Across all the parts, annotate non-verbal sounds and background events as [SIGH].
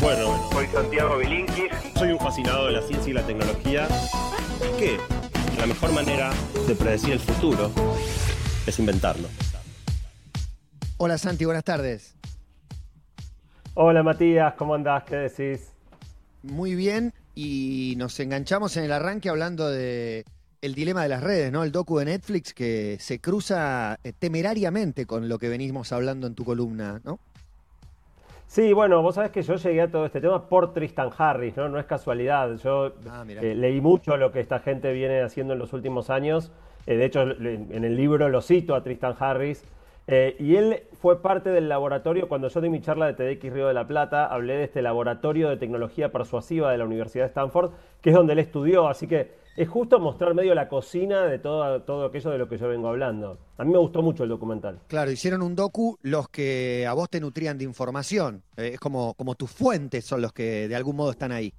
Bueno, Soy Santiago Bilinkis. soy un fascinado de la ciencia y la tecnología. ¿Qué? La mejor manera de predecir el futuro es inventarlo. Hola Santi, buenas tardes. Hola Matías, ¿cómo andás? ¿Qué decís? Muy bien, y nos enganchamos en el arranque hablando de el dilema de las redes, ¿no? El docu de Netflix que se cruza eh, temerariamente con lo que venimos hablando en tu columna, ¿no? Sí, bueno, vos sabés que yo llegué a todo este tema por Tristan Harris, ¿no? No es casualidad. Yo Ah, eh, leí mucho lo que esta gente viene haciendo en los últimos años. Eh, de hecho, en el libro lo cito a Tristan Harris. Eh, y él fue parte del laboratorio, cuando yo di mi charla de TDX Río de la Plata, hablé de este laboratorio de tecnología persuasiva de la Universidad de Stanford, que es donde él estudió. Así que es justo mostrar medio la cocina de todo, todo aquello de lo que yo vengo hablando. A mí me gustó mucho el documental. Claro, hicieron un docu los que a vos te nutrían de información. Eh, es como, como tus fuentes son los que de algún modo están ahí.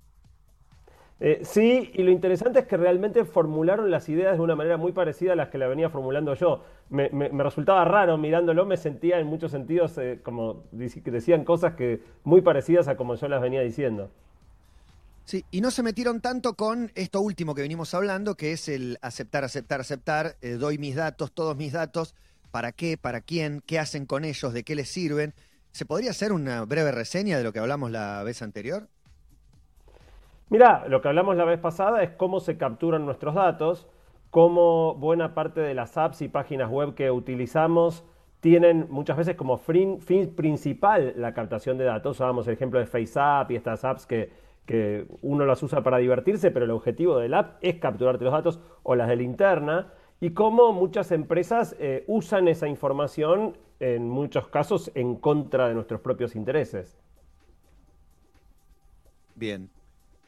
Eh, sí, y lo interesante es que realmente formularon las ideas de una manera muy parecida a las que la venía formulando yo. Me, me- me resultaba raro mirándolo, me sentía en muchos sentidos eh, como decían cosas que muy parecidas a como yo las venía diciendo. Sí, y no se metieron tanto con esto último que venimos hablando, que es el aceptar, aceptar, aceptar, eh, doy mis datos, todos mis datos, para qué, para quién, qué hacen con ellos, de qué les sirven. ¿Se podría hacer una breve reseña de lo que hablamos la vez anterior? Mirá, lo que hablamos la vez pasada es cómo se capturan nuestros datos, cómo buena parte de las apps y páginas web que utilizamos tienen muchas veces como fin, fin principal la captación de datos. Usábamos el ejemplo de FaceApp y estas apps que, que uno las usa para divertirse, pero el objetivo del app es capturarte los datos o las de linterna. Y cómo muchas empresas eh, usan esa información en muchos casos en contra de nuestros propios intereses. Bien.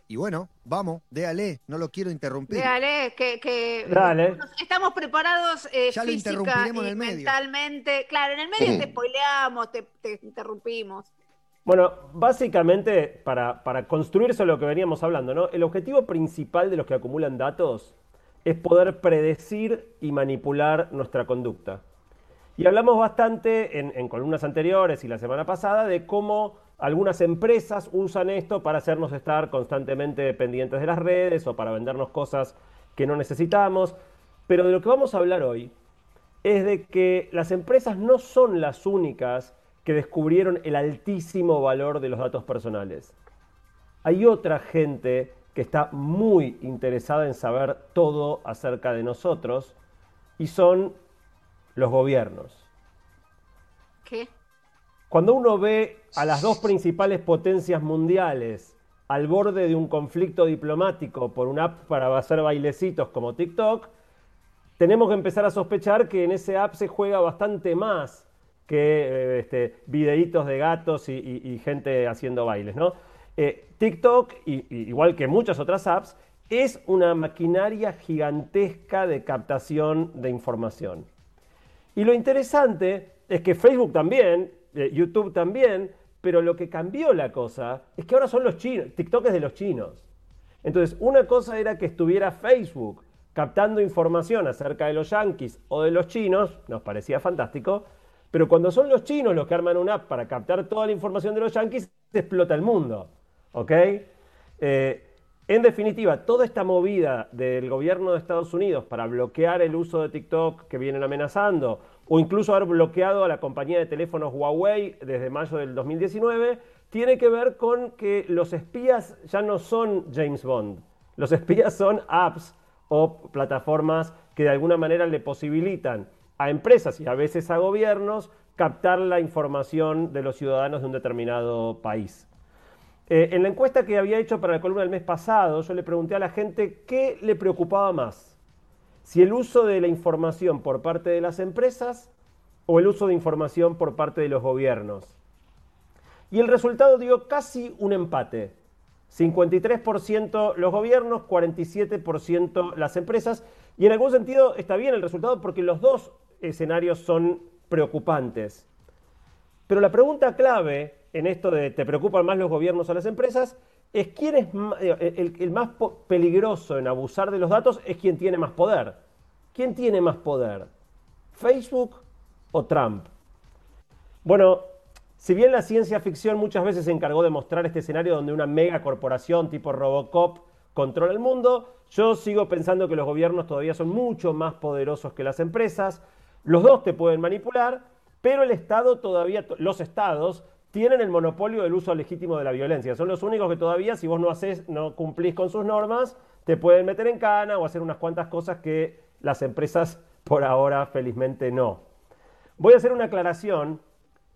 Y bueno, vamos, déale, no lo quiero interrumpir. Dale, que, que Dale. estamos preparados eh, Ya lo física interrumpiremos en y el medio. mentalmente. Claro, en el medio te spoileamos, te, te interrumpimos. Bueno, básicamente, para, para construir eso lo que veníamos hablando, ¿no? El objetivo principal de los que acumulan datos es poder predecir y manipular nuestra conducta. Y hablamos bastante en, en columnas anteriores y la semana pasada de cómo algunas empresas usan esto para hacernos estar constantemente pendientes de las redes o para vendernos cosas que no necesitamos. Pero de lo que vamos a hablar hoy es de que las empresas no son las únicas que descubrieron el altísimo valor de los datos personales. Hay otra gente que está muy interesada en saber todo acerca de nosotros y son los gobiernos. ¿Qué? Cuando uno ve a las dos principales potencias mundiales al borde de un conflicto diplomático por una app para hacer bailecitos como TikTok, tenemos que empezar a sospechar que en ese app se juega bastante más que eh, este, videitos de gatos y, gente haciendo bailes, ¿no? Eh, TikTok, y igual que muchas otras apps, es una maquinaria gigantesca de captación de información. Y lo interesante es que Facebook también, eh, YouTube también, pero lo que cambió la cosa es que ahora son los chinos, TikTok es de los chinos. Entonces, una cosa era que estuviera Facebook captando información acerca de los yanquis o de los chinos, nos parecía fantástico, pero cuando son los chinos los que arman una app para captar toda la información de los yanquis, se explota el mundo. ¿Ok? Eh, en definitiva, toda esta movida del gobierno de Estados Unidos para bloquear el uso de TikTok que vienen amenazando, o incluso haber bloqueado a la compañía de teléfonos Huawei desde mayo del 2019, tiene que ver con que los espías ya no son James Bond. Los espías son apps o plataformas que de alguna manera le posibilitan a empresas y a veces a gobiernos captar la información de los ciudadanos de un determinado país. Eh, en la encuesta que había hecho para la columna del mes pasado, yo le pregunté a la gente qué le preocupaba más. Si el uso de la información por parte de las empresas o el uso de información por parte de los gobiernos. Y el resultado dio casi un empate. 53% los gobiernos, 47% las empresas. Y en algún sentido está bien el resultado porque los dos escenarios son preocupantes. Pero la pregunta clave en esto de te preocupan más los gobiernos o las empresas es quién es el, más peligroso en abusar de los datos es quien tiene más poder. ¿Quién tiene más poder? ¿Facebook o Trump? Bueno, si bien la ciencia ficción muchas veces se encargó de mostrar este escenario donde una mega corporación tipo Robocop controla el mundo, yo sigo pensando que los gobiernos todavía son mucho más poderosos que las empresas. Los dos te pueden manipular, pero el Estado todavía, los estados tienen el monopolio del uso legítimo de la violencia. Son los únicos que todavía, si vos no haces, no cumplís con sus normas, te pueden meter en cana o hacer unas cuantas cosas que las empresas por ahora felizmente no. Voy a hacer una aclaración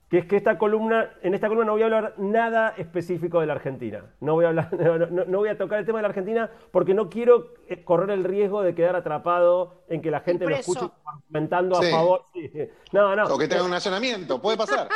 que es que esta columna, en esta columna no voy a hablar nada específico de la Argentina. No voy a, hablar, [LAUGHS] no, voy a tocar el tema de la Argentina porque no quiero eh, correr el riesgo de quedar atrapado en que la gente me escuche comentando a favor. No, no. O que tenga un nacionamiento, puede pasar.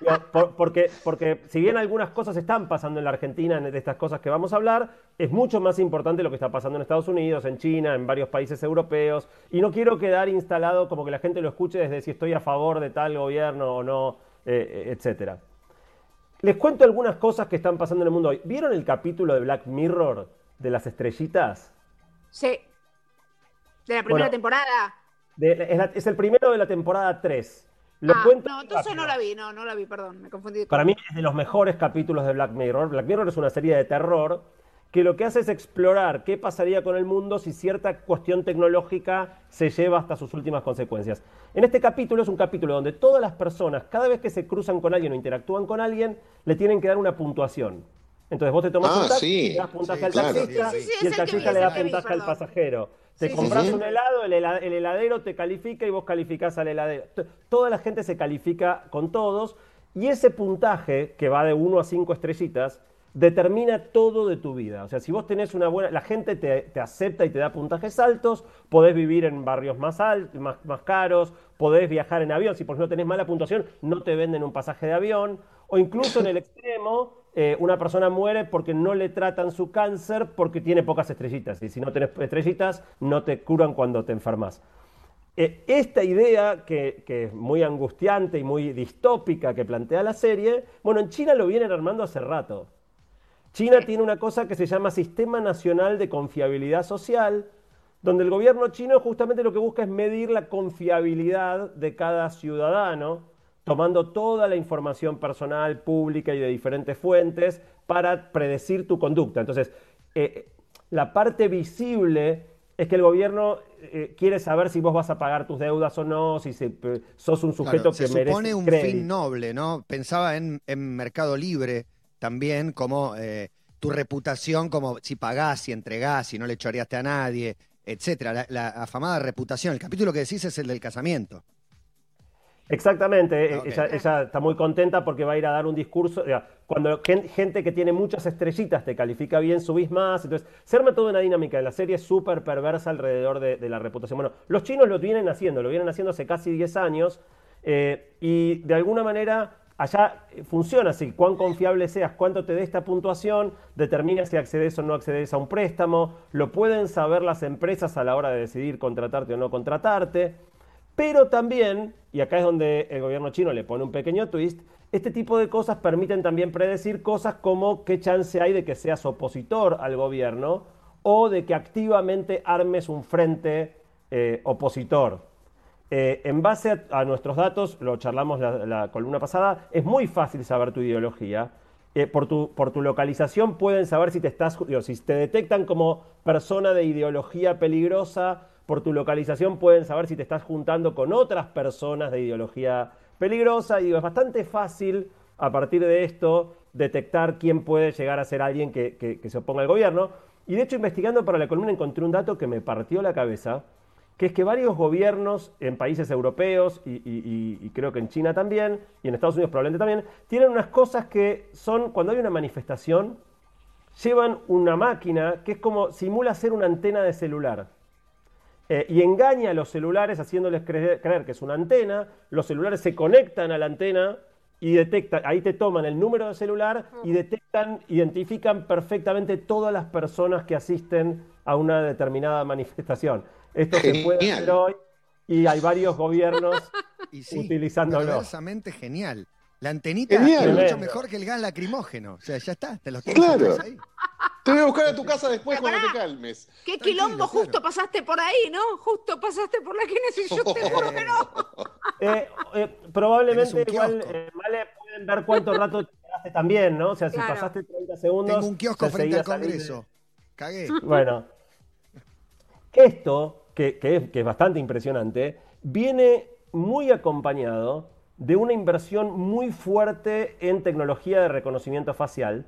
[LAUGHS] porque, porque si bien algunas cosas están pasando en la Argentina, de estas cosas que vamos a hablar, es mucho más importante lo que está pasando en Estados Unidos, en China, en varios países europeos. Y no quiero quedar instalado como que la gente lo escuche desde si estoy a favor de tal gobierno o no eh, eh, etcétera. Les cuento algunas cosas que están pasando en el mundo hoy. ¿Vieron el capítulo de Black Mirror de las estrellitas? Sí. De la primera temporada. es, el primero de la temporada 3. Lo ah, cuento no, entonces no la vi, no, no la vi, perdón, me confundí. Para mí es de los mejores capítulos de Black Mirror. Black Mirror es una serie de terror que lo que hace es explorar qué pasaría con el mundo si cierta cuestión tecnológica se lleva hasta sus últimas consecuencias. En este capítulo es un capítulo donde todas las personas, cada vez que se cruzan con alguien o interactúan con alguien, le tienen que dar una puntuación. Entonces vos te tomas ah, un taxi, le das puntaje al taxista y el taxista le da puntaje al pasajero. Te compras un helado, el, heladero te califica y vos calificás al heladero. Toda la gente se califica con todos y ese puntaje, que va de 1 a 5 estrellitas, determina todo de tu vida. O sea, si vos tenés una buena, la gente te, acepta y te da puntajes altos, podés vivir en barrios más, altos, más, más, caros, podés viajar en avión, si por ejemplo tenés mala puntuación, no te venden un pasaje de avión, o incluso en el [LAUGHS] extremo, eh, una persona muere porque no le tratan su cáncer porque tiene pocas estrellitas, y si no tenés estrellitas, no te curan cuando te enfermas. Eh, esta idea, que, que, es muy angustiante y muy distópica que plantea la serie, bueno, en China lo vienen armando hace rato. China tiene una cosa que se llama Sistema Nacional de Confiabilidad Social, donde el gobierno chino justamente lo que busca es medir la confiabilidad de cada ciudadano, tomando toda la información personal, pública y de diferentes fuentes para predecir tu conducta. Entonces, eh, la parte visible es que el gobierno eh, quiere saber si vos vas a pagar tus deudas o no, si sos un sujeto que merece. Se supone un fin noble, ¿no? Pensaba en, en Mercado Libre también como eh, tu reputación, como si pagás, si entregás, si no le choreaste a nadie, etcétera. La, afamada reputación. El capítulo que decís es el del casamiento. Exactamente, ella, está muy contenta porque va a ir a dar un discurso. Cuando gente que tiene muchas estrellitas te califica bien, subís más. Entonces, se arma toda una dinámica de la serie súper perversa alrededor de, la reputación. Bueno, los chinos lo vienen haciendo, lo vienen haciendo hace casi 10 años. Eh, y de alguna manera Allá eh, funciona así, cuán confiable seas, cuánto te dé esta puntuación, determina si accedes o no accedes a un préstamo, lo pueden saber las empresas a la hora de decidir contratarte o no contratarte, pero también, y acá es donde el gobierno chino le pone un pequeño twist, este tipo de cosas permiten también predecir cosas como qué chance hay de que seas opositor al gobierno o de que activamente armes un frente eh, opositor. Eh, en base a, nuestros datos, lo charlamos la, columna pasada, es muy fácil saber tu ideología. Eh, por, tu, por, tu, localización pueden saber si te estás, si te detectan como persona de ideología peligrosa, por tu localización pueden saber si te estás juntando con otras personas de ideología peligrosa. Y es bastante fácil a partir de esto detectar quién puede llegar a ser alguien que, que se oponga al gobierno. Y de hecho, investigando para la columna encontré un dato que me partió la cabeza que es que varios gobiernos en países europeos y, creo que en China también, y en Estados Unidos probablemente también, tienen unas cosas que son, cuando hay una manifestación, llevan una máquina que es como, simula ser una antena de celular. Eh, y engaña a los celulares haciéndoles creer, creer, que es una antena, los celulares se conectan a la antena y detectan, ahí te toman el número de celular y detectan, identifican perfectamente todas las personas que asisten a una determinada manifestación. Esto se puede hacer hoy y hay varios gobiernos [LAUGHS] y sí, utilizándolo. genial. La antenita es mucho mejor que el gas lacrimógeno. O sea, ya está, te lo tienes claro. ahí. Te voy a buscar a tu casa después cuando te calmes. Qué quilombo, justo pasaste por ahí, ¿no? Justo pasaste por la que y yo [LAUGHS] te juro que no. Eh, eh, probablemente igual, eh, deben ver cuánto rato [LAUGHS] te quedaste también, ¿no? O sea, si Claro. pasaste 30 segundos. Tengo un kiosco te frente al. Congreso. Cagué. Bueno, esto, que, es, bastante impresionante, viene muy acompañado de una inversión muy fuerte en tecnología de reconocimiento facial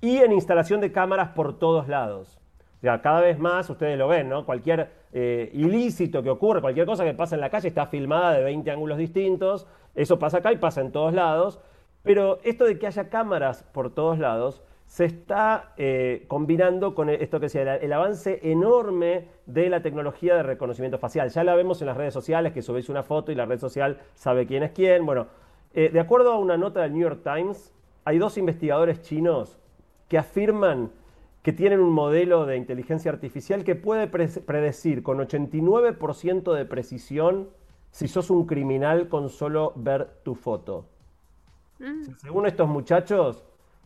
y en instalación de cámaras por todos lados. O cada vez más, ustedes lo ven, ¿no? Cualquier eh, ilícito que ocurre, cualquier cosa que pasa en la calle está filmada de 20 ángulos distintos. Eso pasa acá y pasa en todos lados. Pero esto de que haya cámaras por todos lados se está eh, combinando con esto que decía, el, el avance enorme de la tecnología de reconocimiento facial. Ya la vemos en las redes sociales, que subís una foto y la red social sabe quién es quién. Bueno, eh, de acuerdo a una nota del New York Times, hay dos investigadores chinos que afirman que tienen un modelo de inteligencia artificial que puede pre- predecir con 89% de precisión si sos un criminal con solo ver tu foto. Mm. Según estos muchachos,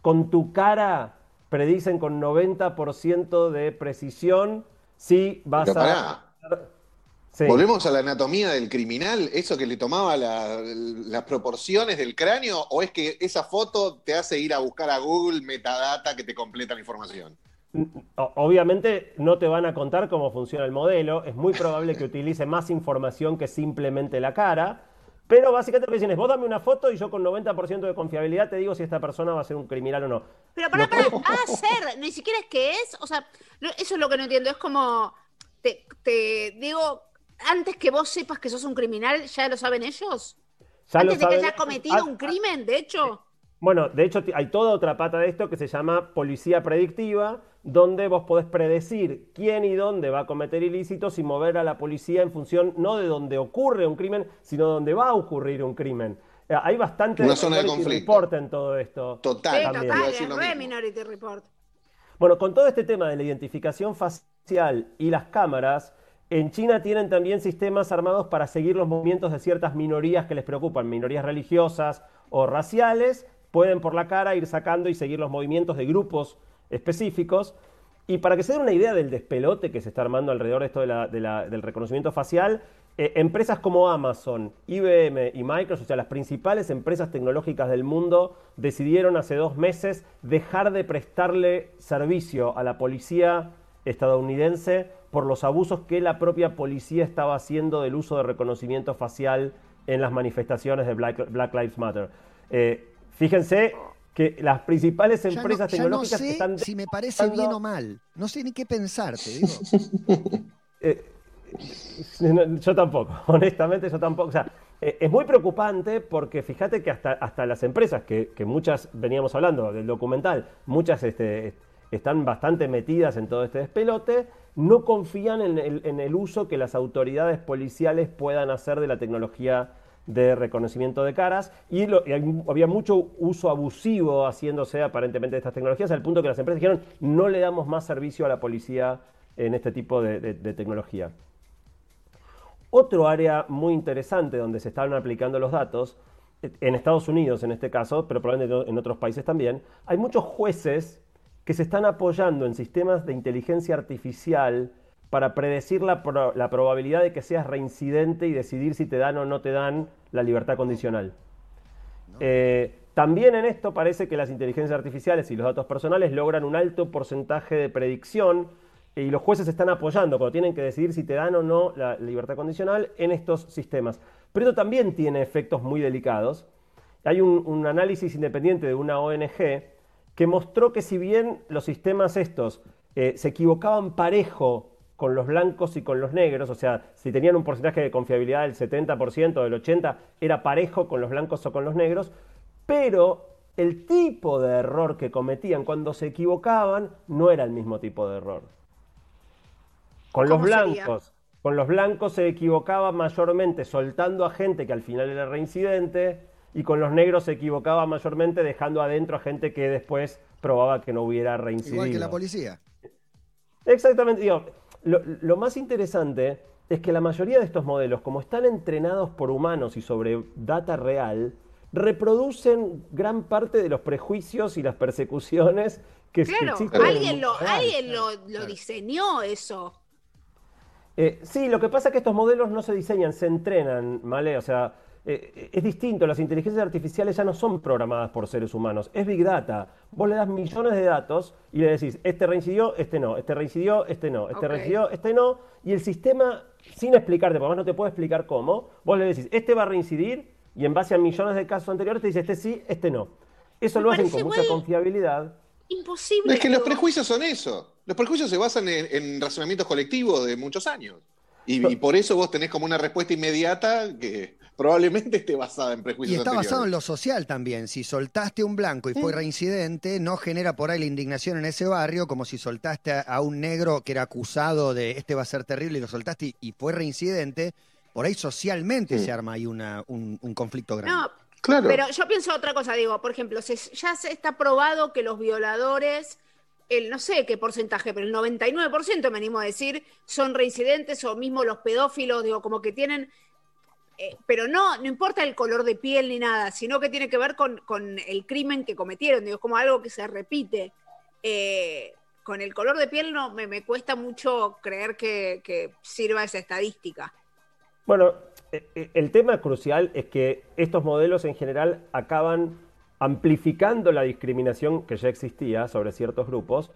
con tu cara predicen con 90% de precisión si vas Pero a... Sí. ¿Volvemos a la anatomía del criminal? ¿Eso que le tomaba la- las proporciones del cráneo? ¿O es que esa foto te hace ir a buscar a Google metadata que te completa la información? Obviamente no te van a contar cómo funciona el modelo, es muy probable que utilice más información que simplemente la cara, pero básicamente lo que dicen es, vos dame una foto y yo con 90% de confiabilidad te digo si esta persona va a ser un criminal o no. Pero para, para, va a ser, ni siquiera es que es, o sea, no- eso es lo que no entiendo, es como, te, te digo, antes que vos sepas que sos un criminal, ¿ya lo saben ellos? Ya lo antes de que haya cometido Ah, un crimen, de hecho. Bueno, de hecho hay toda otra pata de esto que se llama policía predictiva, donde vos podés predecir quién y dónde va a cometer ilícitos y mover a la policía en función no de dónde ocurre un crimen, sino de dónde va a ocurrir un crimen. Eh, Hay bastante Una zona de Minority conflicto. Report en todo esto. Total, Sí, total, es re. Minority Report. Bueno, con todo este tema de la identificación facial y las cámaras, en China tienen también sistemas armados para seguir los movimientos de ciertas minorías que les preocupan, minorías religiosas o raciales, pueden por la cara ir sacando y seguir los movimientos de grupos específicos. Y para que se den una idea del despelote que se está armando alrededor de esto del reconocimiento facial, eh, empresas como Amazon, IBM y Microsoft, o sea, las principales empresas tecnológicas del mundo, decidieron hace dos meses dejar de prestarle servicio a la policía estadounidense por los abusos que la propia policía estaba haciendo del uso de reconocimiento facial en las manifestaciones de Black, Black Lives Matter. Eh, fíjense que las principales no- empresas ya no, tecnológicas sé están si me parece bien o mal. No sé ni qué pensar, te digo. [LAUGHS] Eh, no, yo tampoco, [LAUGHS] honestamente yo tampoco. O sea, eh, es muy preocupante porque fíjate que hasta, hasta las empresas, que, que muchas veníamos hablando del documental, muchas este, están bastante metidas en todo este despelote, no confían en el, en el uso que las autoridades policiales puedan hacer de la tecnología de reconocimiento de caras y, había mucho uso abusivo haciéndose aparentemente de estas tecnologías al punto que las empresas dijeron no le damos más servicio a la policía en este tipo de, de- tecnología. Otro área muy interesante donde se están aplicando los datos, eh, en Estados Unidos en este caso, pero probablemente en otros países también, hay muchos jueces que se están apoyando en sistemas de inteligencia artificial para predecir la, pro- la probabilidad de que seas reincidente y decidir si te dan o no te dan la libertad condicional. Eh, también en esto parece que las inteligencias artificiales y los datos personales logran un alto porcentaje de predicción y los jueces están apoyando cuando tienen que decidir si te dan o no la libertad condicional en estos sistemas. Pero esto también tiene efectos muy delicados. Hay un, un análisis independiente de una ONG que mostró que si bien los sistemas estos eh, se equivocaban parejo con los blancos y con los negros, o sea, si tenían un porcentaje de confiabilidad del 70%, del 80%, era parejo con los blancos o con los negros, pero el tipo de error que cometían cuando se equivocaban no era el mismo tipo de error. Con los blancos, con los blancos se equivocaba mayormente soltando a gente que al final era reincidente y con los negros se equivocaba mayormente dejando adentro a gente que después probaba que no hubiera reincidido. Igual que la policía. Exactamente. digo, lo, lo más interesante es que la mayoría de estos modelos, como están entrenados por humanos y sobre data real, reproducen gran parte de los prejuicios y las persecuciones que, Claro, existen. en el alguien mundo lo, alguien lo, lo diseñó eso. Eh, sí, lo que pasa es que estos modelos no se diseñan, se entrenan, ¿vale? O sea, eh, es distinto, las inteligencias artificiales ya no son programadas por seres humanos, es Big Data. Vos le das millones de datos y le decís, este reincidió, este no, este reincidió, este no, este reincidió, este no, y el sistema, sin explicarte, porque además no te puedo explicar cómo, vos le decís, este va a reincidir, y en base a millones de casos anteriores te dice, este sí, este no. Eso Me lo hacen con mucha confiabilidad. Imposible. Es que los prejuicios son eso. Los prejuicios se basan en, en razonamientos colectivos de muchos años. Y, y por eso vos tenés como una respuesta inmediata que probablemente esté basada en Y prejuicios está basado en lo social también. Si soltaste un blanco y fue reincidente, no genera por ahí la indignación en ese barrio, como si soltaste a, a un negro que era acusado de este va a ser terrible y lo soltaste y, y fue reincidente. Por ahí socialmente Sí. se arma ahí una, un, un conflicto grande. No, Claro. pero yo pienso otra cosa, digo, por ejemplo, se- ya se está probado que los violadores, el no sé qué porcentaje, pero el 99% me animo a decir, son reincidentes o mismo los pedófilos, digo, como que tienen, eh, pero no, no importa el color de piel ni nada, sino que tiene que ver con, con el crimen que cometieron, digo, es como algo que se repite. Eh, con el color de piel no me, me cuesta mucho creer que, sirva esa estadística. Bueno, eh, el tema crucial es que estos modelos en general acaban amplificando la discriminación que ya existía sobre ciertos grupos,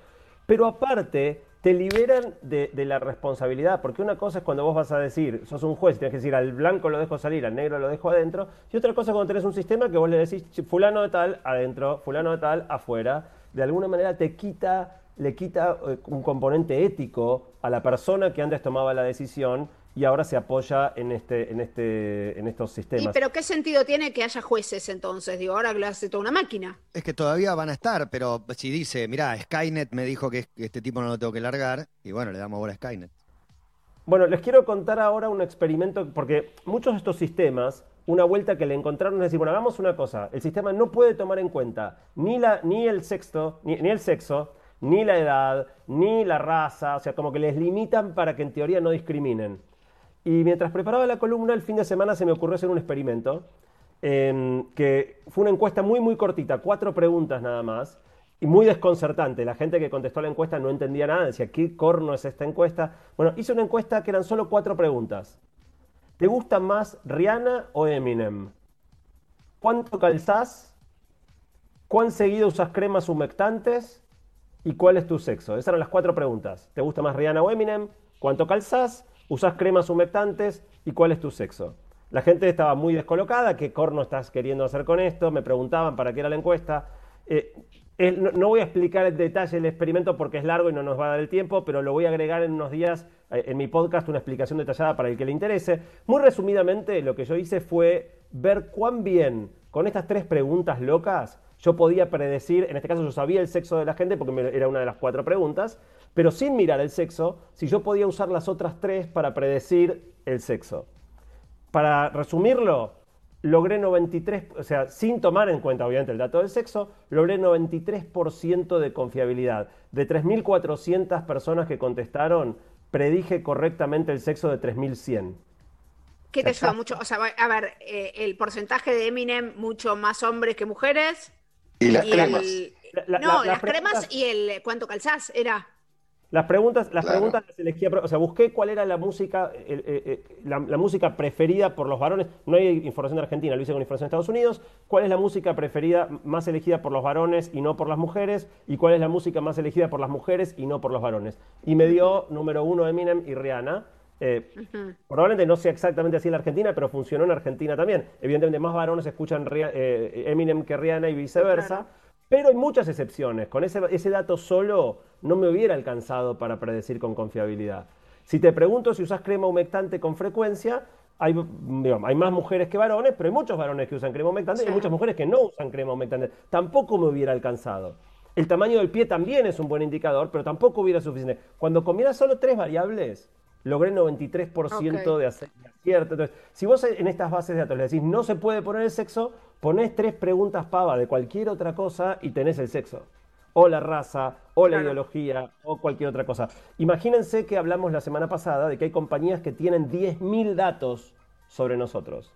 pero aparte te liberan de, la responsabilidad, porque una cosa es cuando vos vas a decir, sos un juez, tienes que decir al blanco lo dejo salir, al negro lo dejo adentro, y otra cosa es cuando tenés un sistema que vos le decís "Ch, fulano de tal adentro, fulano de tal afuera, de alguna manera te quita, le quita eh, un componente ético a la persona que antes tomaba la decisión y ahora se apoya en, este, en, este, en estos ¿Y sistemas. pero qué sentido tiene que haya jueces entonces? Digo, ahora lo hace toda una máquina. Es que todavía van a estar, pero si dice, mirá, Skynet me dijo que este tipo no lo tengo que largar, y bueno, le damos bola a Skynet. Bueno, les quiero contar ahora un experimento, porque muchos de estos sistemas, una vuelta que le encontraron es decir, bueno, hagamos una cosa, el sistema no puede tomar en cuenta ni, la, ni, el, sexto, ni, ni el sexo, ni la edad, ni la raza, o sea, como que les limitan para que en teoría no discriminen. Y mientras preparaba la columna, el fin de semana se me ocurrió hacer un experimento, em, que fue una encuesta muy, muy cortita, cuatro preguntas nada más, y muy desconcertante. La gente que contestó la encuesta no entendía nada, decía, ¿qué corno es esta encuesta? Bueno, hice una encuesta que eran solo cuatro preguntas. ¿Te gusta más Rihanna o Eminem? ¿Cuánto calzás? ¿Cuán seguido usas cremas humectantes? ¿Y cuál es tu sexo? Esas eran las cuatro preguntas. ¿Te gusta más Rihanna o Eminem? ¿Cuánto calzás? ¿Usas cremas humectantes? ¿Y cuál es tu sexo? La gente estaba muy descolocada. ¿Qué corno estás queriendo hacer con esto? Me preguntaban para qué era la encuesta. Eh, no, voy a explicar en detalle el experimento porque es largo y no nos va a dar el tiempo, pero lo voy a agregar en unos días eh, en mi podcast una explicación detallada para el que le interese. Muy resumidamente, lo que yo hice fue ver cuán bien con estas tres preguntas locas yo podía predecir, en este caso yo sabía el sexo de la gente porque era una de las cuatro preguntas, pero sin mirar el sexo, si yo podía usar las otras tres para predecir el sexo. Para resumirlo, logré 93, o sea, sin tomar en cuenta obviamente el dato del sexo, logré 93% de confiabilidad. De 3.400 personas que contestaron, predije correctamente el sexo de 3.100. ¿Qué te ayuda mucho? O sea, a ver, eh, el porcentaje de Eminem, mucho más hombres que mujeres. Y las y cremas. el- La- la- no, la- las cremas y el cuánto calzás era. Las preguntas, las Claro. preguntas las elegía, o sea, busqué cuál era la música, el- eh, eh, la, la música preferida por los varones. No hay información de Argentina, lo hice con información de Estados Unidos. ¿Cuál es la música preferida más elegida por los varones y no por las mujeres? ¿Y cuál es la música más elegida por las mujeres y no por los varones? Y me dio número uno Eminem y Rihanna. Eh, Probablemente no sea exactamente así en la Argentina, pero funcionó en Argentina también. Evidentemente, más varones escuchan Ria- eh, Eminem que Rihanna y viceversa. Claro. Pero hay muchas excepciones. Con ese, ese dato solo no me hubiera alcanzado para predecir con confiabilidad. Si te pregunto si usas crema humectante con frecuencia, hay, digamos, hay más mujeres que varones, pero hay muchos varones que usan crema humectante y hay muchas mujeres que no usan crema humectante. Tampoco me hubiera alcanzado. El tamaño del pie también es un buen indicador, pero tampoco hubiera suficiente. Cuando combieras solo tres variables, logré 93% Ok. de acierto. Entonces, si vos en estas bases de datos le decís no se puede poner el sexo, ponés tres preguntas pava de cualquier otra cosa y tenés el sexo. O la raza, o la Claro. ideología, o cualquier otra cosa. Imagínense que hablamos la semana pasada de que hay compañías que tienen 10.000 datos sobre nosotros.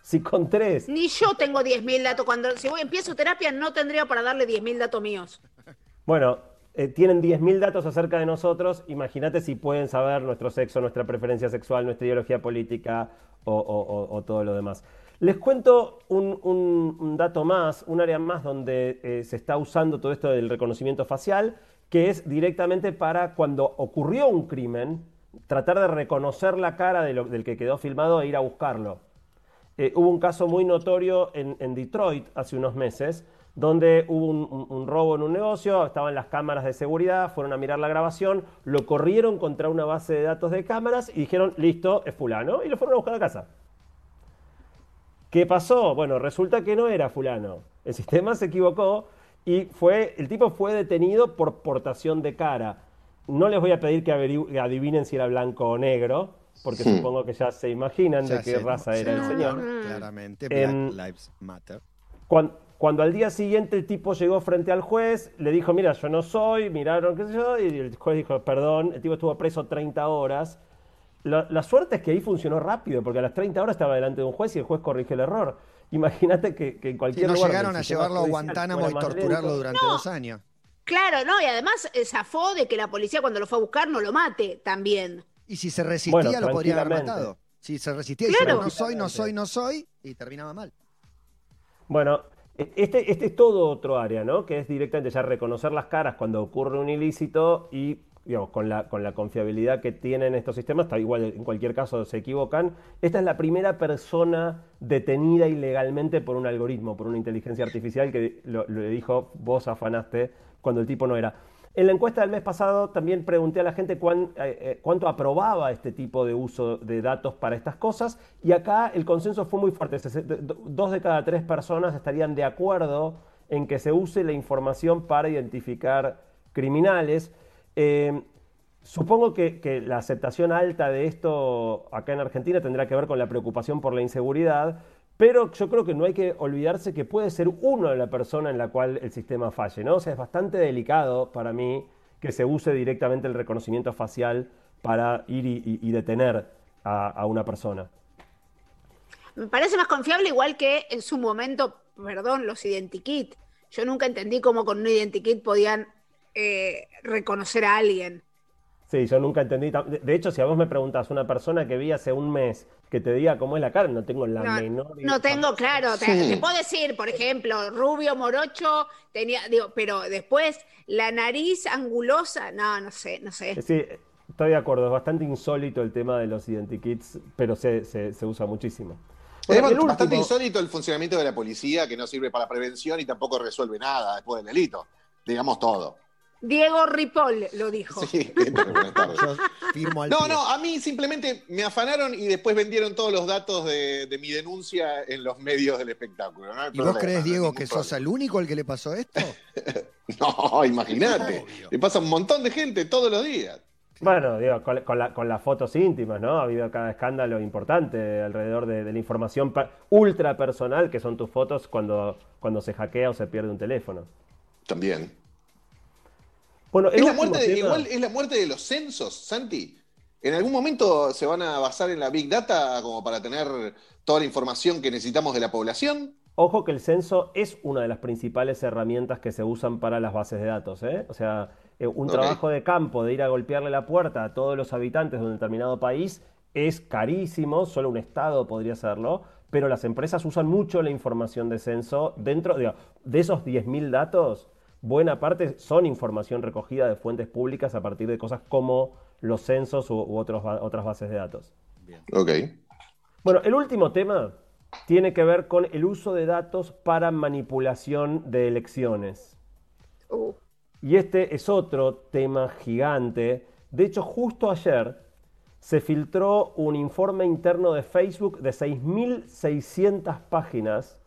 Si con tres Ni yo tengo 10.000 datos. Cuando si voy empiezo terapia, no tendría para darle 10.000 datos míos. Bueno, eh, tienen 10.000 datos acerca de nosotros. Imagínate si pueden saber nuestro sexo, nuestra preferencia sexual, nuestra ideología política o, todo lo demás. Les cuento un, dato más, un área más donde eh, se está usando todo esto del reconocimiento facial, que es directamente para cuando ocurrió un crimen, tratar de reconocer la cara del que quedó filmado e ir a buscarlo. Eh, hubo un caso muy notorio en Detroit hace unos meses, donde hubo un, un- un robo en un negocio, estaban las cámaras de seguridad, fueron a mirar la grabación, lo corrieron contra una base de datos de cámaras y dijeron, listo, es fulano, y lo fueron a buscar a casa. ¿Qué pasó? Bueno, resulta que no era fulano. El sistema se equivocó y fue, el tipo fue detenido por portación de cara. No les voy a pedir que adivinen si era blanco o negro, porque supongo que ya se imaginan Ya de qué sé, raza ¿no? era el señor. Claramente, Em, Black Lives Matter. Cuan- Cuando, al día siguiente el tipo llegó frente al juez, le dijo, mira, yo no soy, miraron, qué sé yo, y el juez dijo, perdón, el tipo estuvo preso 30 horas. La, la suerte es que ahí funcionó rápido, porque a las 30 horas estaba delante de un juez y el juez corrigió el error. Imagínate que, que en cualquier no lugar llegaron a llevarlo a Guantánamo y torturarlo lento. durante dos años. Claro, ¿no? Y además eh, zafó de que la policía cuando lo fue a buscar no lo mate también. Y si se resistía, Bueno, lo podría haber matado. Si se resistía y Claro. decía, no soy, no soy, no soy, y terminaba mal. Bueno, este, este es todo otro área, ¿no? Que es directamente ya reconocer las caras cuando ocurre un ilícito y, digamos, con la, con la confiabilidad que tienen estos sistemas, está igual en cualquier caso se equivocan. Esta es la primera persona detenida ilegalmente por un algoritmo, por una inteligencia artificial que lo, lo dijo, vos afanaste cuando el tipo no era. En la encuesta del mes pasado también pregunté a la gente eh, eh, cuánto aprobaba este tipo de uso de datos para estas cosas y acá el consenso fue muy fuerte. Dos de cada tres personas estarían de acuerdo en que se use la información para identificar criminales. Eh, Supongo que la aceptación alta de esto acá en Argentina tendrá que ver con la preocupación por la inseguridad, pero yo creo que no hay que olvidarse que puede ser uno de la persona en la cual el sistema falle, ¿no? O sea, es bastante delicado para mí que se use directamente el reconocimiento facial para ir y, detener a, a una persona. Me parece más confiable igual que en su momento, perdón, los identikit. Yo nunca entendí cómo con un identikit podían eh, reconocer a alguien. Sí, yo nunca entendí. De hecho, si a vos me preguntás, una persona que vi hace un mes que te diga cómo es la cara, no tengo la No, menor no tengo claro, te, Sí. te puedo decir, por ejemplo, rubio morocho, tenía, digo, pero después la nariz angulosa, no, no sé, no sé. Sí, estoy de acuerdo, es bastante insólito el tema de los identikits, pero se, se- se usa muchísimo. Bueno, es bastante último- insólito el funcionamiento de la policía que no sirve para prevención y tampoco resuelve nada después del delito. Digamos todo. Diego Ripoll lo dijo. Sí. [LAUGHS] Yo firmo al No, pie. no, a mí simplemente me afanaron y después vendieron todos los datos de, de mi denuncia en los medios del espectáculo. No ¿Y vos problema, crees, no hay Diego, que sos el único al que le pasó esto? [LAUGHS] No, imagínate. Le pasa a un montón de gente todos los días. Bueno, digo, con, con la- con las fotos íntimas, ¿no? Ha habido cada escándalo importante alrededor de, de la información ultra personal que son tus fotos cuando, cuando se hackea o se pierde un teléfono. También. Bueno, Es la, muerte de, tema- igual es la muerte de los censos, Santi. ¿En algún momento se van a basar en la Big Data como para tener toda la información que necesitamos de la población? Ojo que el censo es una de las principales herramientas que se usan para las bases de datos, ¿eh? O sea, eh, un trabajo de campo de ir a golpearle la puerta a todos los habitantes de un determinado país es carísimo, solo un estado podría hacerlo, pero las empresas usan mucho la información de censo dentro digo, de esos 10.000 datos. Buena parte son información recogida de fuentes públicas a partir de cosas como los censos u, u otros otras bases de datos. Ok. Bueno, el último tema tiene que ver con el uso de datos para manipulación de elecciones. Uh, Y este es otro tema gigante. De hecho, justo ayer se filtró un informe interno de Facebook de 6.600 páginas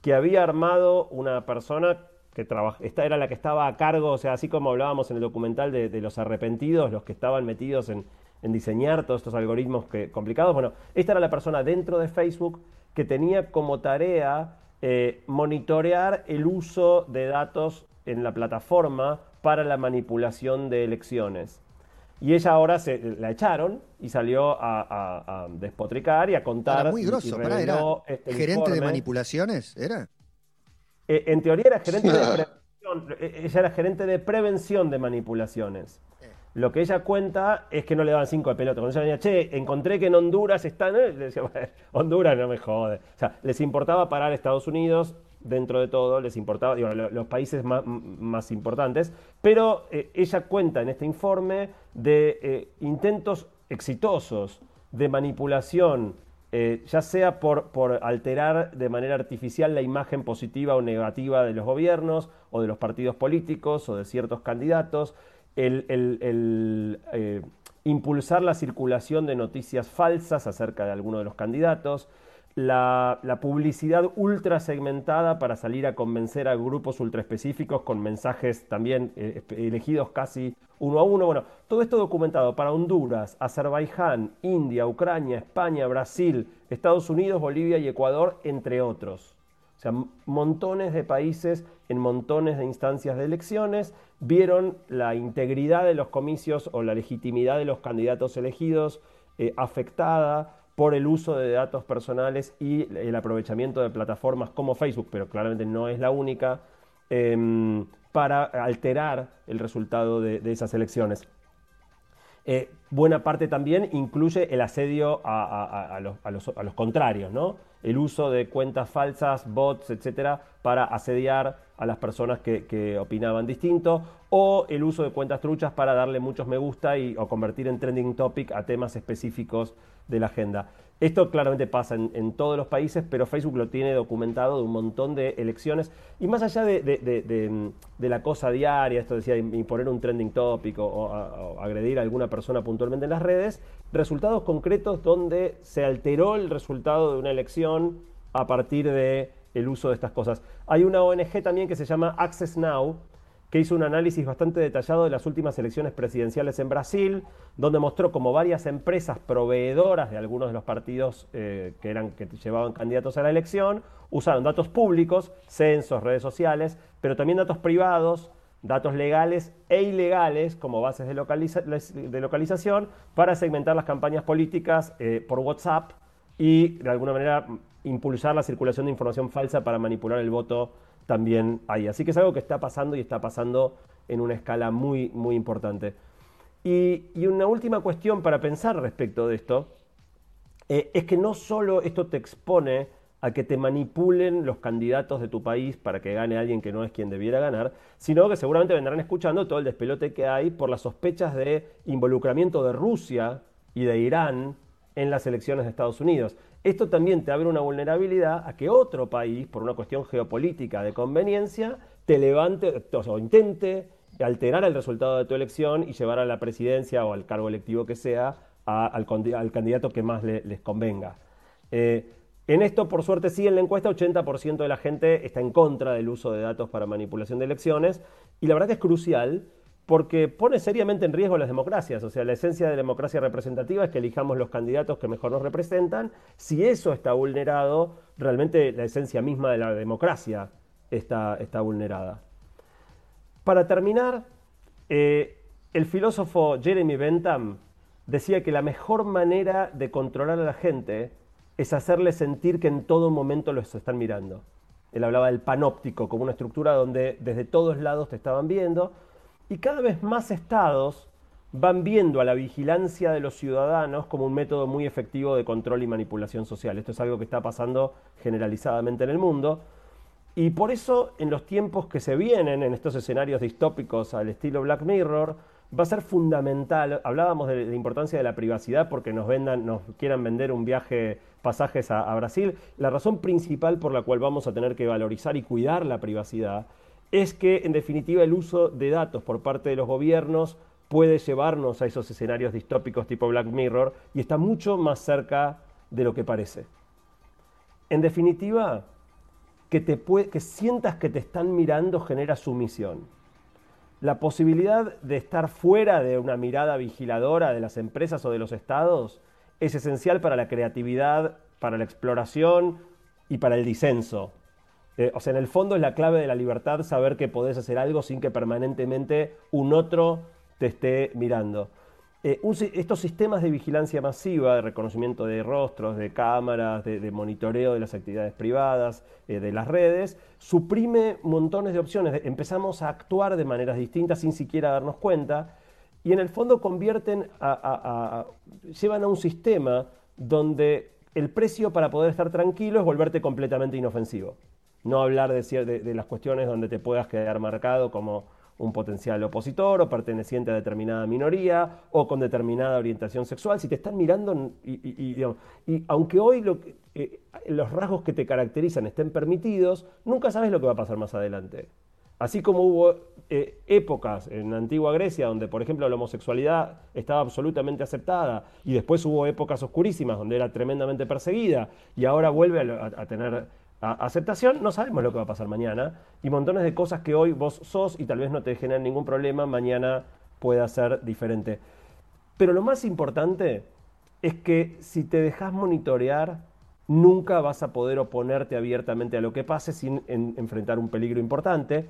que había armado una persona que trabaja, esta era la que estaba a cargo, o sea, así como hablábamos en el documental de, de los arrepentidos, los que estaban metidos en, en diseñar todos estos algoritmos que, complicados. Bueno, esta era la persona dentro de Facebook que tenía como tarea eh, monitorear el uso de datos en la plataforma para la manipulación de elecciones. Y ella ahora se la echaron y salió a, a- a despotricar y a contar. Era muy y- y grosso, pará, era este gerente de manipulaciones, ¿era? Eh, en teoría era gerente de [LAUGHS] prevención, eh, ella era gerente de prevención de manipulaciones. Lo que ella cuenta es que no le daban cinco de pelota. Cuando ella venía, che, encontré que en Honduras están. ¿eh? Le decía, [LAUGHS] "Bueno, Honduras no me jode. O sea, les importaba parar a Estados Unidos, dentro de todo, les importaba, digo, los países más, más importantes. Pero eh, ella cuenta en este informe de eh, intentos exitosos de manipulación eh, ya sea por, por alterar de manera artificial la imagen positiva o negativa de los gobiernos o de los partidos políticos o de ciertos candidatos, el, el- eh, impulsar la circulación de noticias falsas acerca de alguno de los candidatos, la, publicidad ultra segmentada para salir a convencer a grupos ultra específicos con mensajes también eh, elegidos casi uno a uno. Bueno, todo esto documentado para Honduras, Azerbaiyán, India, Ucrania, España, Brasil, Estados Unidos, Bolivia y Ecuador, entre otros. O sea, montones de países en montones de instancias de elecciones vieron la integridad de los comicios o la legitimidad de los candidatos elegidos eh, afectada por el uso de datos personales y el aprovechamiento de plataformas como Facebook, pero claramente no es la única, em, para alterar el resultado de, esas elecciones. Eh, buena parte también incluye el asedio a los contrarios, ¿no? El uso de cuentas falsas, bots, etcétera, para asediar a las personas que, que opinaban distinto, o el uso de cuentas truchas para darle muchos me gusta y, o convertir en trending topic a temas específicos de la agenda. Esto claramente pasa en, todos los países, pero Facebook lo tiene documentado de un montón de elecciones. Y más allá de, de- la cosa diaria, esto decía, imponer un trending topic o, o agredir a alguna persona puntualmente en las redes, resultados concretos donde se alteró el resultado de una elección a partir de el uso de estas cosas. Hay una ONG también que se llama Access Now, que hizo un análisis bastante detallado de las últimas elecciones presidenciales en Brasil, donde mostró como varias empresas proveedoras de algunos de los partidos eh, que, eran, que llevaban candidatos a la elección usaron datos públicos, censos, redes sociales, pero también datos privados, datos legales e ilegales como bases de, localiza- de localización para segmentar las campañas políticas eh, por WhatsApp y de alguna manera impulsar la circulación de información falsa para manipular el voto también ahí. Así que es algo que está pasando y está pasando en una escala muy, muy importante. Y, y una última cuestión para pensar respecto de esto eh, es que no solo esto te expone a que te manipulen los candidatos de tu país para que gane alguien que no es quien debiera ganar, sino que seguramente vendrán escuchando todo el despelote que hay por las sospechas de involucramiento de Rusia y de Irán en las elecciones de Estados Unidos. Esto también te abre una vulnerabilidad a que otro país, por una cuestión geopolítica de conveniencia, te levante o intente alterar el resultado de tu elección y llevar a la presidencia o al cargo electivo que sea al candidato que más le- les convenga. Eh, en esto, por suerte, sí, en la encuesta 80% de la gente está en contra del uso de datos para manipulación de elecciones y la verdad que es crucial porque pone seriamente en riesgo las democracias. O sea, la esencia de la democracia representativa es que elijamos los candidatos que mejor nos representan. Si eso está vulnerado, realmente la esencia misma de la democracia está, está vulnerada. Para terminar, eh, el filósofo Jeremy Bentham decía que la mejor manera de controlar a la gente es hacerle sentir que en todo momento los están mirando. Él hablaba del panóptico como una estructura donde desde todos lados te estaban viendo y cada vez más estados van viendo a la vigilancia de los ciudadanos como un método muy efectivo de control y manipulación social. Esto es algo que está pasando generalizadamente en el mundo. Y por eso, en los tiempos que se vienen, en estos escenarios distópicos al estilo Black Mirror, va a ser fundamental. Hablábamos de la importancia de la privacidad porque nos vendan, nos quieran vender un viaje, pasajes a, a Brasil. La razón principal por la cual vamos a tener que valorizar y cuidar la privacidad es que, en definitiva, el uso de datos por parte de los gobiernos puede llevarnos a esos escenarios distópicos tipo Black Mirror y está mucho más cerca de lo que parece. En definitiva, que, te sientas que te están mirando genera sumisión. La posibilidad de estar fuera de una mirada vigiladora de las empresas o de los estados es esencial para la creatividad, para la exploración y para el disenso. Eh, o sea, en el fondo es la clave de la libertad saber que podés hacer algo sin que permanentemente un otro te esté mirando. Eh, estos sistemas de vigilancia masiva, de reconocimiento de rostros, de cámaras, de, monitoreo de las actividades privadas, eh, de las redes, suprime montones de opciones. Empezamos a actuar de maneras distintas sin siquiera darnos cuenta. y en el fondo convierten a, llevan a un sistema donde el precio para poder estar tranquilo es volverte completamente inofensivo. No hablar de, de las cuestiones donde te puedas quedar marcado como un potencial opositor o perteneciente a determinada minoría o con determinada orientación sexual, si te están mirando y, aunque hoy eh, los rasgos que te caracterizan estén permitidos, nunca sabes lo que va a pasar más adelante. Así como hubo eh, épocas en la antigua Grecia donde, por ejemplo, la homosexualidad estaba absolutamente aceptada y después hubo épocas oscurísimas donde era tremendamente perseguida y ahora vuelve a tener aceptación, no sabemos lo que va a pasar mañana y montones de cosas que hoy vos sos y tal vez no te generan ningún problema, mañana pueda ser diferente. Pero lo más importante es que si te dejas monitorear, nunca vas a poder oponerte abiertamente a lo que pase sin enfrentar un peligro importante.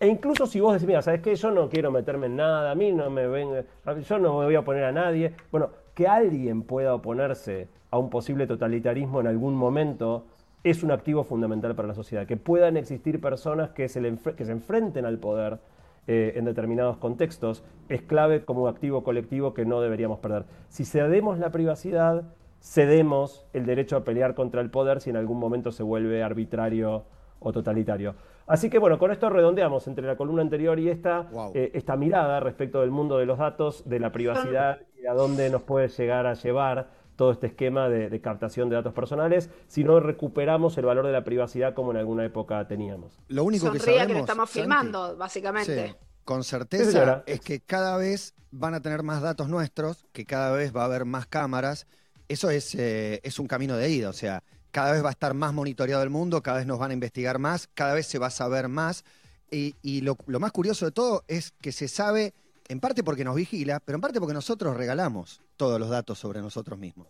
E incluso si vos decís, mira, ¿sabes qué? Yo no quiero meterme en nada, a mí no me ven, yo no me voy a oponer a nadie. Bueno, que alguien pueda oponerse a un posible totalitarismo en algún momento es un activo fundamental para la sociedad. Que puedan existir personas que se, que se enfrenten al poder eh, en determinados contextos es clave como activo colectivo que no deberíamos perder. Si cedemos la privacidad, cedemos el derecho a pelear contra el poder si en algún momento se vuelve arbitrario o totalitario. Así que bueno, con esto redondeamos entre la columna anterior y esta, eh, esta mirada respecto del mundo de los datos, de la privacidad y a dónde nos puede llegar a llevar todo este esquema de, captación de datos personales si no recuperamos el valor de la privacidad como en alguna época teníamos. Lo único que sabemos, que lo estamos filmando, básicamente. con certeza es que cada vez van a tener más datos nuestros, que cada vez va a haber más cámaras. Eso es, eh, es un camino de ida, o sea, cada vez va a estar más monitoreado el mundo, cada vez nos van a investigar más, cada vez se va a saber más. Y, lo, lo más curioso de todo es que se sabe en parte porque nos vigila, pero en parte porque nosotros regalamos todos los datos sobre nosotros mismos.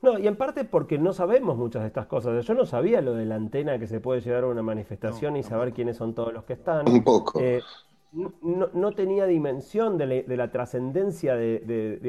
No, y en parte porque no sabemos muchas de estas cosas. Yo no sabía lo de la antena que se puede llevar a una manifestación y saber quiénes son todos los que están. Un poco. Eh, no, tenía dimensión de la, trascendencia de...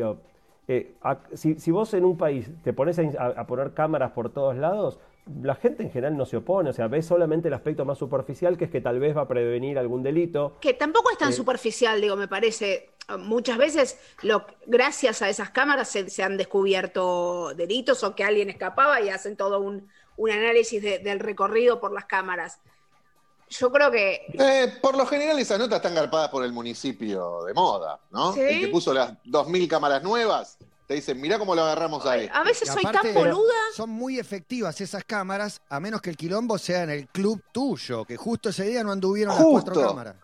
Eh, si, vos en un país te pones a, poner cámaras por todos lados, la gente en general no se opone, o sea, ve solamente el aspecto más superficial, que es que tal vez va a prevenir algún delito. Que tampoco es tan eh, superficial, digo, me parece. Muchas veces, lo, gracias a esas cámaras, se, han descubierto delitos o que alguien escapaba y hacen todo un, análisis del recorrido por las cámaras. Yo creo que. Eh, por lo general, esas notas están garpadas por el municipio de moda, ¿no? El que puso las 2.000 cámaras nuevas te dicen, mira cómo lo agarramos a A veces soy tan boluda. Son muy efectivas esas cámaras, a menos que el quilombo sea en el club tuyo, que justo ese día no anduvieron las cuatro cámaras.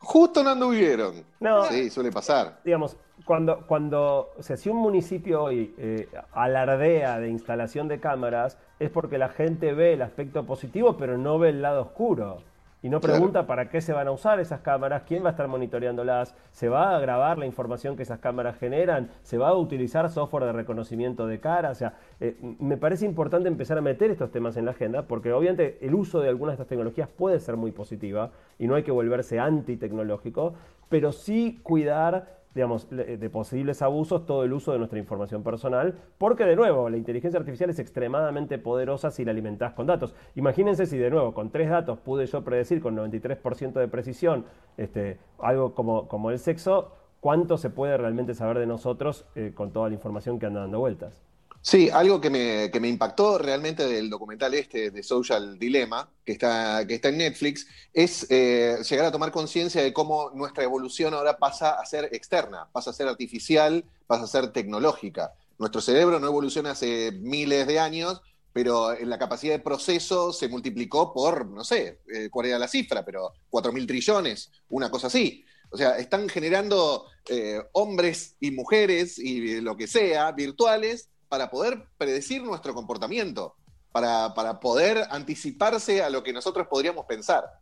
Justo no anduvieron. No, sí, suele pasar. Digamos, cuando, cuando o sea, si un municipio hoy eh, alardea de instalación de cámaras, es porque la gente ve el aspecto positivo, pero no ve el lado oscuro. Y no pregunta para qué se van a usar esas cámaras, quién va a estar monitoreándolas, se va a grabar la información que esas cámaras generan, se va a utilizar software de reconocimiento de cara. O sea, eh, me parece importante empezar a meter estos temas en la agenda porque obviamente el uso de algunas de estas tecnologías puede ser muy positiva y no hay que volverse anti-tecnológico, pero sí cuidar digamos, de posibles abusos todo el uso de nuestra información personal, porque de nuevo, la inteligencia artificial es extremadamente poderosa si la alimentás con datos. Imagínense si de nuevo, con tres datos pude yo predecir con 93% de precisión este, algo como, como el sexo, ¿cuánto se puede realmente saber de nosotros eh, con toda la información que anda dando vueltas? Sí, algo que me, que me, impactó realmente del documental este de Social Dilemma, que está, que está en Netflix, es eh, llegar a tomar conciencia de cómo nuestra evolución ahora pasa a ser externa, pasa a ser artificial, pasa a ser tecnológica. Nuestro cerebro no evoluciona hace miles de años, pero en la capacidad de proceso se multiplicó por, no sé, eh, cuál era la cifra, pero 4 mil trillones, una cosa así. O sea, están generando eh, hombres y mujeres y lo que sea, virtuales, para poder predecir nuestro comportamiento, para, poder anticiparse a lo que nosotros podríamos pensar.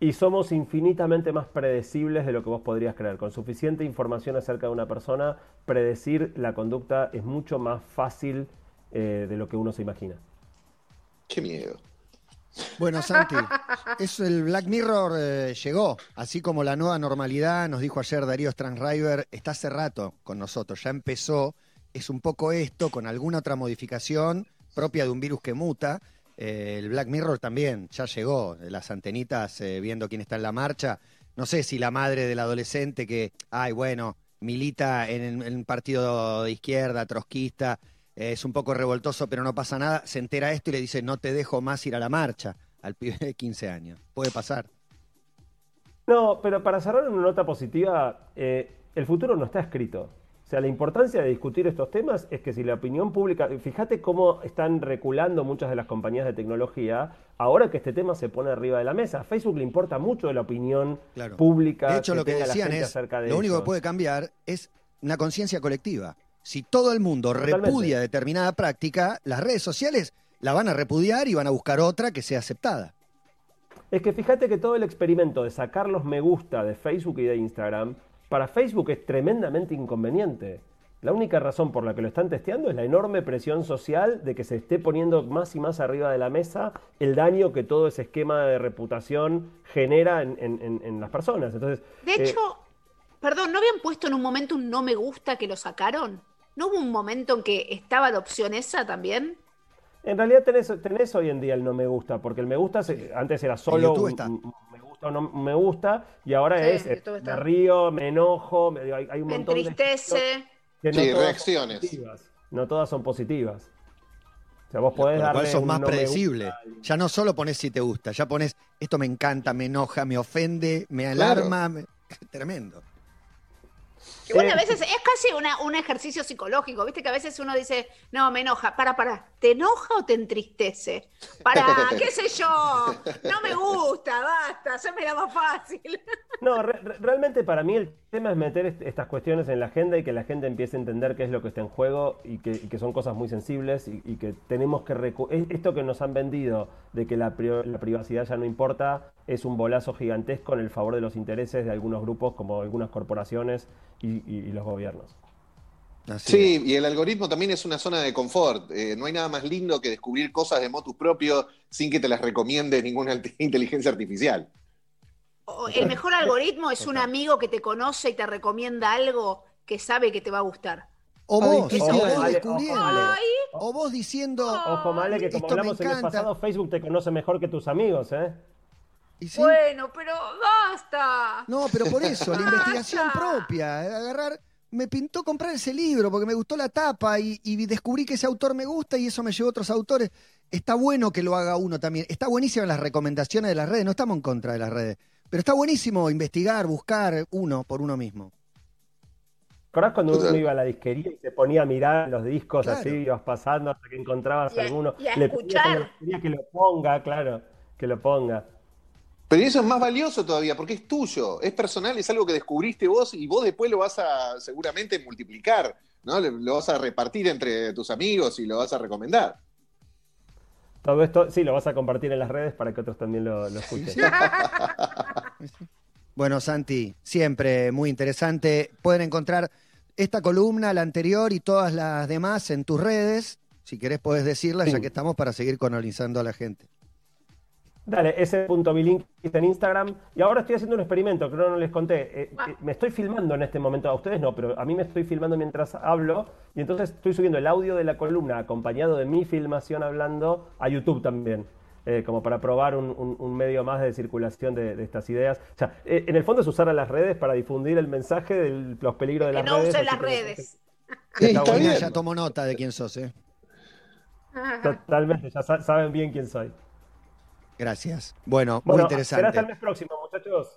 Y somos infinitamente más predecibles de lo que vos podrías creer. Con suficiente información acerca de una persona, predecir la conducta es mucho más fácil eh, de lo que uno se imagina. Qué miedo. Bueno, Santi, eso el Black Mirror eh, llegó, así como la nueva normalidad, nos dijo ayer Darío Strandriver, está hace rato con nosotros, ya empezó es un poco esto, con alguna otra modificación propia de un virus que muta. Eh, el Black Mirror también ya llegó, las antenitas eh, viendo quién está en la marcha, no sé si la madre del adolescente que, ay, bueno, milita en, un partido de izquierda, trotskista, eh, es un poco revoltoso, pero no pasa nada, se entera esto y le dice, no te dejo más ir a la marcha al pibe de 15 años. Puede pasar. No, pero para cerrar una nota positiva, eh, el futuro no está escrito. O sea, la importancia de discutir estos temas es que si la opinión pública, fíjate cómo están reculando muchas de las compañías de tecnología, ahora que este tema se pone arriba de la mesa. A Facebook le importa mucho la opinión pública. De hecho, lo que decían es, lo único que puede cambiar es una conciencia colectiva. Si todo el mundo repudia determinada práctica, las redes sociales la van a repudiar y van a buscar otra que sea aceptada. Es que fíjate que todo el experimento de sacar los me gusta de Facebook y de Instagram, para Facebook es tremendamente inconveniente. La única razón por la que lo están testeando es la enorme presión social de que se esté poniendo más y más arriba de la mesa el daño que todo ese esquema de reputación genera en, las personas. Entonces, de hecho, eh, perdón, ¿no habían puesto en un momento un no me gusta que lo sacaron? ¿No hubo un momento en que estaba la opción esa también? En realidad tenés, hoy en día el no me gusta, porque el me gusta antes era solo un, gusta o no me gusta, y ahora es eh, me río, me enojo, me, hay, un me montón entristece. de sí, reacciones. No todas son positivas. O sea, vos podés darle Eso es más predecible. Ya no solo pones si te gusta, ya pones esto me encanta, me enoja, me ofende, me alarma. [LAUGHS] Tremendo. Igual a veces es casi un ejercicio psicológico, viste que a veces uno dice, no, me enoja, para, para, ¿te enoja o te entristece? Para, [LAUGHS] qué sé yo, no me gusta, basta, se me da más fácil. No, realmente para mí el tema es meter estas cuestiones en la agenda y que la gente empiece a entender qué es lo que está en juego y que, son cosas muy sensibles y, que tenemos que... Esto que nos han vendido de que la, la privacidad ya no importa es un bolazo gigantesco en el favor de los intereses de algunos grupos como algunas corporaciones y, los gobiernos. sí, y el algoritmo también es una zona de confort. Eh, no hay nada más lindo que descubrir cosas de motus propio sin que te las recomiende ninguna [LAUGHS] inteligencia artificial. El mejor algoritmo es un amigo que te conoce y te recomienda algo que sabe que te va a gustar. O vos, o vos diciendo. Ojo, Male, que como hablamos en el pasado, Facebook te conoce mejor que tus amigos, ¿eh? Bueno, pero basta. No, pero por eso, la [LAUGHS] investigación propia, agarrar me pintó comprar ese libro porque me gustó la tapa y, descubrí que ese autor me gusta y eso me llevó a otros autores. Está bueno que lo haga uno también. Está buenísimo las recomendaciones de las redes, no estamos en contra de las redes, pero está buenísimo investigar, buscar uno por uno mismo. ¿Acordás cuando uno iba a la disquería y se ponía a mirar los discos así, ibas pasando hasta que encontrabas alguno? le escuchar. que lo ponga, claro, que lo ponga. Pero eso es más valioso todavía, porque es tuyo, es personal, es algo que descubriste vos y vos después lo vas a seguramente multiplicar, ¿no? Lo vas a repartir entre tus amigos y lo vas a recomendar. Todo esto, sí, lo vas a compartir en las redes para que otros también lo, escuchen. [LAUGHS] bueno, Santi, siempre muy interesante. Pueden encontrar esta columna, la anterior y todas las demás en tus redes. Si querés, podés decirlas, ya que estamos para seguir colonizando a la gente. Dale, ese punto link en Instagram. Y ahora estoy haciendo un experimento que no, les conté. Eh, eh, me estoy filmando en este momento, a ustedes no, pero a mí me estoy filmando mientras hablo. Y entonces estoy subiendo el audio de la columna acompañado de mi filmación hablando a YouTube también. Eh, como para probar un, medio más de circulación de, estas ideas. O sea, en el fondo es usar a las redes para difundir el mensaje de los peligros de las redes. Que no usen las redes. Está bien. Ya tomo nota de quién sos, ¿eh? Totalmente, ya saben bien quién soy. Gracias. Bueno, muy interesante. Será hasta el mes próximo, muchachos.